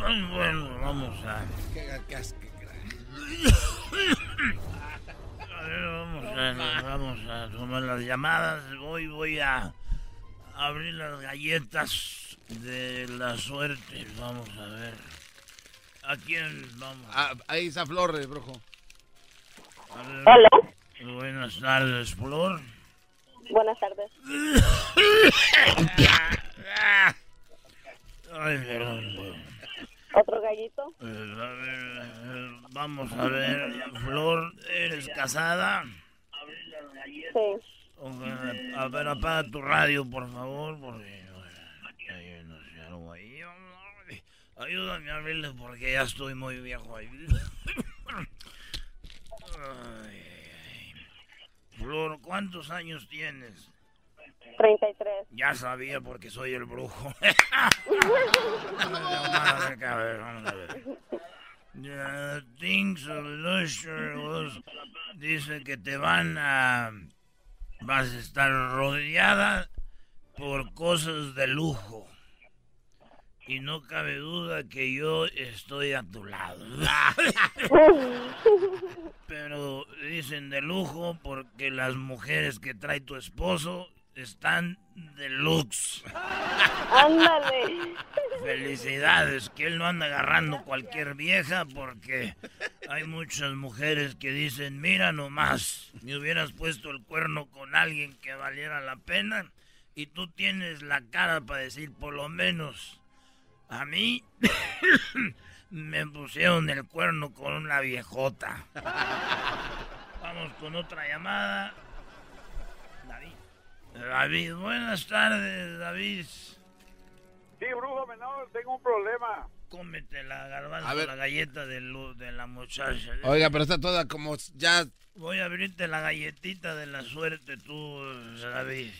Bueno, vamos a. ¿qué- qué has- qué- A ver, vamos a, vamos a tomar las llamadas. Hoy voy a abrir las galletas de la suerte. Vamos a ver. ¿A quién vamos? Ah, ahí está Flor, el brujo. A ver. Hola, Buenas tardes, Flor. buenas tardes. Ay, perdón. ¿Otro gallito? Eh, a ver, vamos a ver, Flor, ¿eres casada? Sí. A ver, apaga tu radio, por favor, porque... bueno, ay, no sé, algo ahí. Ayúdame a abrirle porque ya estoy muy viejo ahí. Ay, ay. Flor, ¿cuántos años tienes? 33. Ya sabía porque soy el brujo. Vamos a ver, a ver, vamos a ver. The things of was- dice que te van a... Vas a estar rodeada por cosas de lujo. Y no cabe duda que yo estoy a tu lado. Pero dicen de lujo porque las mujeres que trae tu esposo están deluxe. Ándale. Felicidades, que él no anda agarrando cualquier vieja porque hay muchas mujeres que dicen, mira nomás, me hubieras puesto el cuerno con alguien que valiera la pena y tú tienes la cara para decir por lo menos, a mí me pusieron el cuerno con una viejota. Vamos con otra llamada. David. Buenas tardes, David. Sí, brujo menor, tengo un problema. Cómete la garbanzo, la galleta de, lu- de la muchacha. Oiga, pero está toda como ya. Voy a abrirte la galletita de la suerte, tú, David.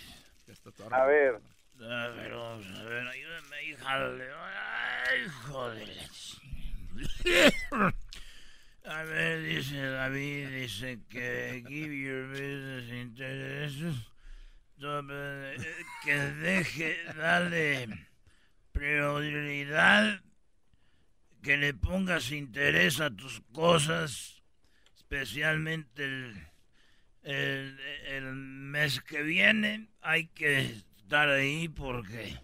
ya está toda- A ver, A ver, vamos a ver, ayúdame, hija. Ay, joder. A ver, dice David, dice que give your business intereses. Sobre- Que deje, dale prioridad, que le pongas interés a tus cosas, especialmente el, el, el mes que viene. Hay que estar ahí porque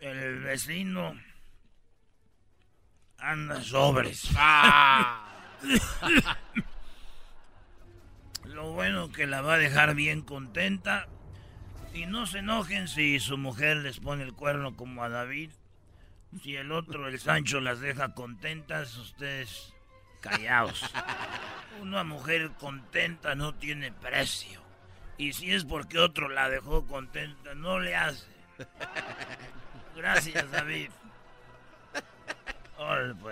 el vecino anda sobres. Lo bueno que la va a dejar bien contenta. Y no se enojen si su mujer les pone el cuerno como a David. Si el otro, el Sancho, las deja contentas, ustedes callados. Una mujer contenta no tiene precio. Y si es porque otro la dejó contenta, no le hace. Gracias, David.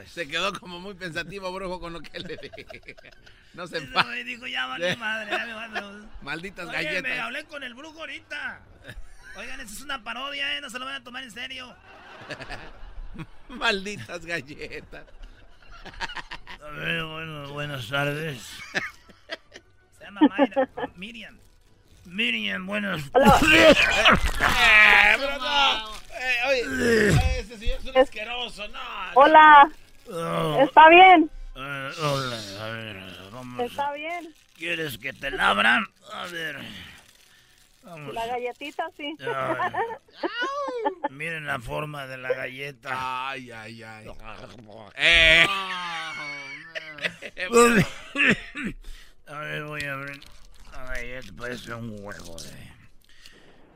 Pues. Se quedó como muy pensativo, brujo, con lo que le dije. No se Y pa. luego dijo, ya vale madre. ya me vale. Malditas Oye, me galletas. hablé con el brujo ahorita. Oigan, esa es una parodia, ¿eh? No se lo van a tomar en serio. Malditas galletas. A ver, bueno, buenas tardes. Se llama Mayra. Miriam. Miriam, buenas. ¡Eh, pero no! Eh, oye, ese señor es un asqueroso, no. Hola, ¿está bien? eh, hola, a ver, vamos. ¿Está bien? ¿Quieres que te labran? A ver. Vamos. La galletita, sí. Ay. Miren la forma de la galleta. Ay, ay, ay. Eh. voy a abrir. Ay, esto parece un huevo.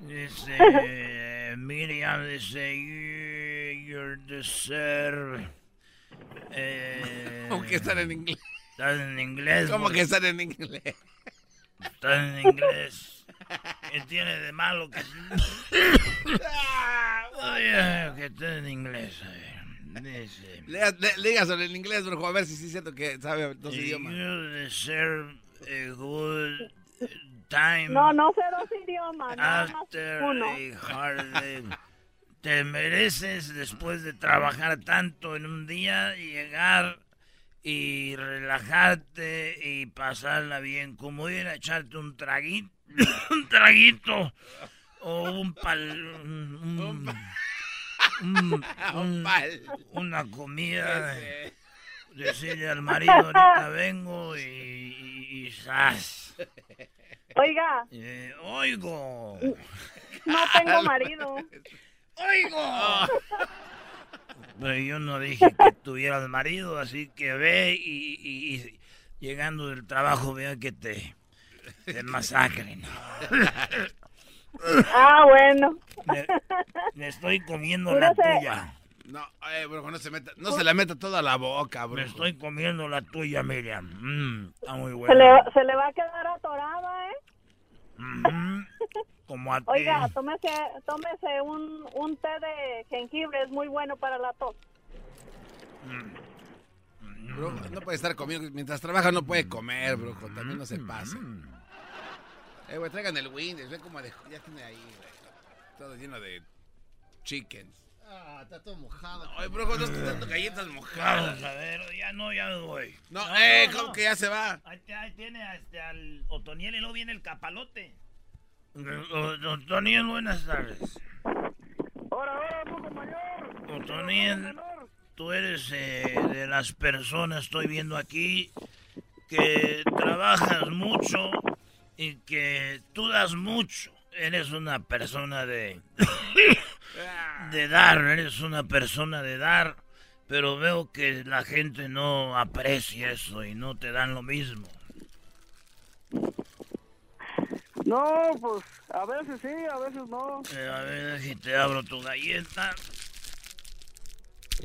Dice. Miriam dice. "You- You're deserve. Eh, ¿Cómo que están en inglés? Estás en inglés. ¿Cómo que están en inglés? Estás en inglés. ¿Qué tiene de malo que.? Oye, que esté en inglés. Dice. Dígaselo en inglés, brujo, a ver si sí es cierto que sabe dos You idiomas. deserve a good time. No, no sé dos idiomas, nada más After uno. a hard day. Te mereces después de trabajar tanto en un día llegar y relajarte y pasarla bien, como ir a echarte un traguito, un traguito o un pal, un- un- un- un- pal. una comida. Decirle al marido ahorita vengo y, y, y zas. Oiga, Eh, oigo. no tengo marido. ¡Oigo! Pero yo no dije que tuvieras marido, así que ve y, y- y llegando del trabajo vea que te, te masacren. Ah, bueno. Me, me estoy comiendo la tuya. No, eh, brujo, no se meta, no se la meta toda la boca, Me brujo. estoy comiendo la tuya, Miriam. Mm, está muy Se buena. le, se le va a quedar atorada, ¿eh? Ujú, Como a. Oiga, tómese, tómese un, un té de jengibre, es muy bueno para la tos. Brujo, no puede estar comiendo. Mientras trabaja no puede comer, brujo. También no se pase. Eh, güey, traigan el Windows. Ve como de, ya tiene ahí, güey. Todo lleno de chickens. Ah, está todo mojado. Ay, brujo, no estoy dando galletas mojadas. A ver, ya no, ya me voy. No, eh, no, ¿cómo no. que ya se va? Ahí, ahí tiene este, al Otoniel y luego viene el capalote. Otoniel, buenas tardes. Ahora, ahora, brujo mayor. Otoniel, tú eres eh, de las personas, estoy viendo aquí, que trabajas mucho y que tú das mucho. Eres una persona de, de dar, eres una persona de dar, pero veo que la gente no aprecia eso y no te dan lo mismo. No, pues a veces sí, a veces no. Eh, a ver si te abro tu galleta.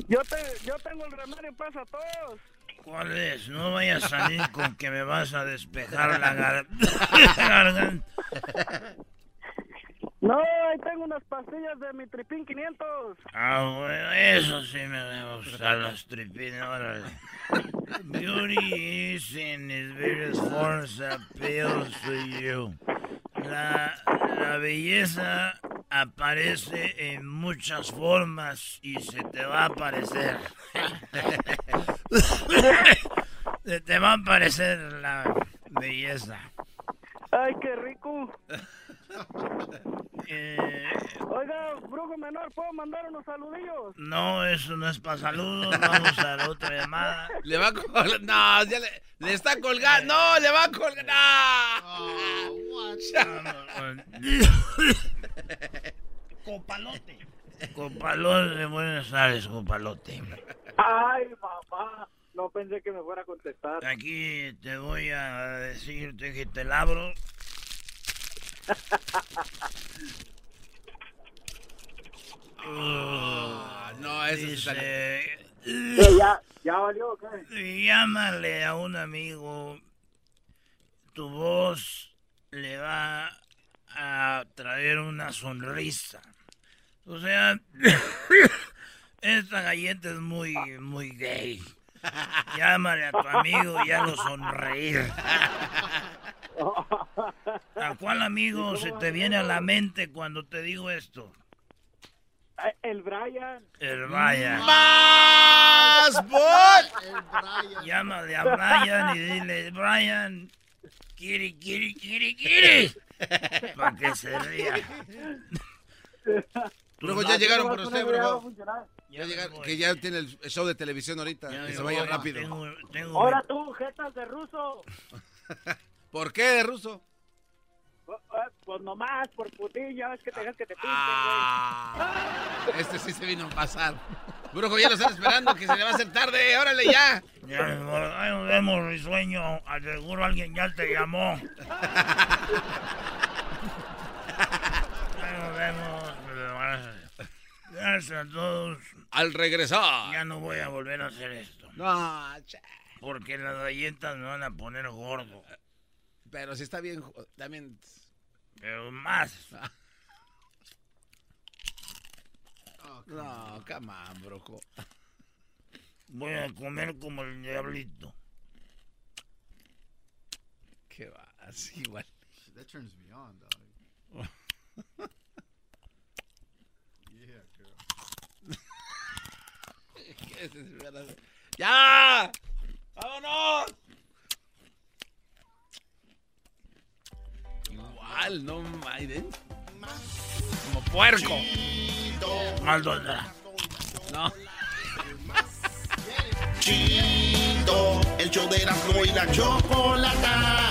Yo te, yo tengo el remedio para todos. ¿Cuál es? No vayas a salir con que me vas a despejar la gar- garganta. No, ahí tengo unas pastillas de mi tripín 500. Ah, bueno, eso sí me gusta, las tripines, órale. Beauty is in its various forms appeals to you. La, la belleza aparece en muchas formas y se te va a aparecer. se te va a aparecer la belleza. Ay, qué rico. Eh, Oiga, brujo menor, ¿puedo mandar unos saludillos? no, eso no es para saludos. Vamos a la otra llamada. Le va a colgar. No, ya le, le está colgando. No, le va a colgar. Copalote. Copalote, buenas tardes, Copalote. Ay, papá. No pensé que me fuera a contestar. Aquí te voy a decirte que te labro. Ah, no, eso sí Dice, ¿Ya, ya valió o qué? llámale a un amigo. Tu voz le va a traer una sonrisa. O sea, esta galleta es muy, muy gay. Llámale a tu amigo y hazlo sonreír. ¿A cuál amigo se te viene a la mente cuando te digo esto? El Brian. El Brian. ¡Más! ¡Bol! El Brian. Llámale a Brian y dile, Brian, quiere, quiere, quiere, quiere. Para que se ría. Brujo, ya llegaron por usted, funcionar. Ya llegaron, que ya tiene el show de televisión ahorita. Ya que se vaya voy. rápido. Tengo, tengo Ahora tú, jetas de ruso. ¿Por qué de ruso? Pues nomás, por putilla, es que te dejas que te pinten, güey. Ah, este sí se vino a pasar. Brujo, ya lo están esperando, que se le va a hacer tarde. ¡Órale, ya! Ya, nos vemos, risueño. Al seguro alguien ya te llamó. ahí nos vemos. Gracias a todos. Al regresar. Ya no voy a volver a hacer esto. No, cha. Porque las galletas me van a poner gordo. Pero si está bien, también... Pero más. No, come on, brujo. Voy a comer como el diablito. ¿Qué va? Así igual. That turns me on, dog. yeah, girl. ¿Qué es eso? ¡Ya! ¡Vámonos! Igual, no Maiden. Como puerco. Maldonada. No. Chido, el show de Erasmo y la Chocolata.